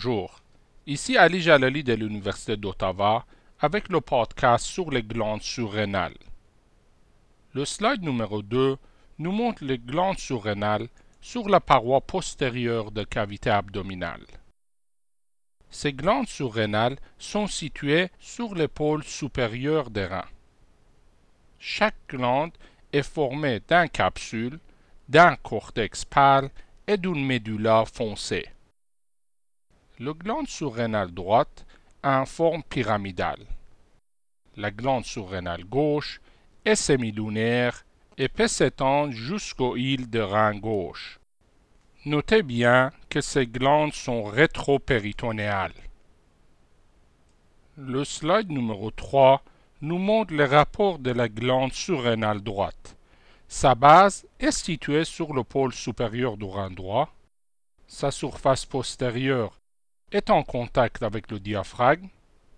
Bonjour, ici Ali Jalali de l'Université d'Ottawa avec le podcast sur les glandes surrénales. Le slide numéro 2 nous montre les glandes surrénales sur la paroi postérieure de cavité abdominale. Ces glandes surrénales sont situées sur l'épaule supérieure des reins. Chaque glande est formée d'un capsule, d'un cortex pâle et d'une médula foncée. Le glande surrénale droite a une forme pyramidale. La glande surrénale gauche est semilunaire et peut s'étendre jusqu'aux îles de rein gauche. Notez bien que ces glandes sont rétropéritonéales. Le slide numéro 3 nous montre le rapport de la glande surrénale droite. Sa base est située sur le pôle supérieur du rein droit. Sa surface postérieure est en contact avec le diaphragme,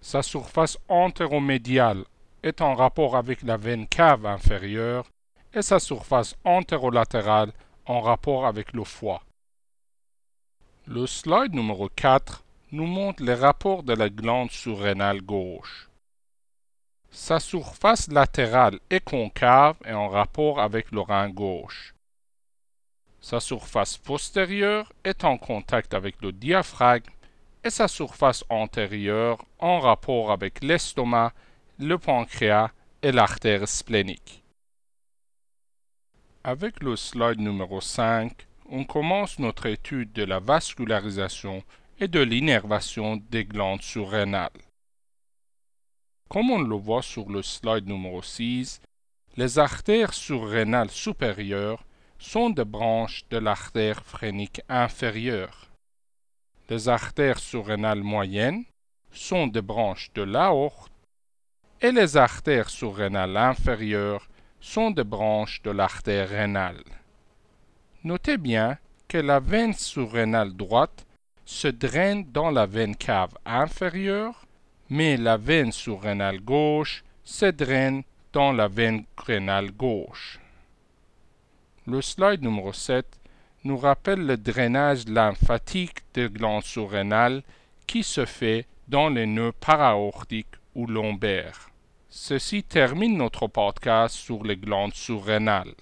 sa surface antéromédiale est en rapport avec la veine cave inférieure et sa surface antérolatérale en rapport avec le foie. Le slide numéro 4 nous montre les rapports de la glande surrénale gauche. Sa surface latérale est concave et en rapport avec le rein gauche. Sa surface postérieure est en contact avec le diaphragme et sa surface antérieure en rapport avec l'estomac, le pancréas et l'artère splénique. Avec le slide numéro 5, on commence notre étude de la vascularisation et de l'innervation des glandes surrénales. Comme on le voit sur le slide numéro 6, les artères surrénales supérieures sont des branches de l'artère phrénique inférieure. Les artères surrénales moyennes sont des branches de l'aorte et les artères surrénales inférieures sont des branches de l'artère rénale. Notez bien que la veine surrénale droite se draine dans la veine cave inférieure, mais la veine surrénale gauche se draine dans la veine rénale gauche. Le slide numéro 7 nous rappelle le drainage lymphatique des glandes surrénales qui se fait dans les nœuds paraortiques ou lombaires. Ceci termine notre podcast sur les glandes surrénales.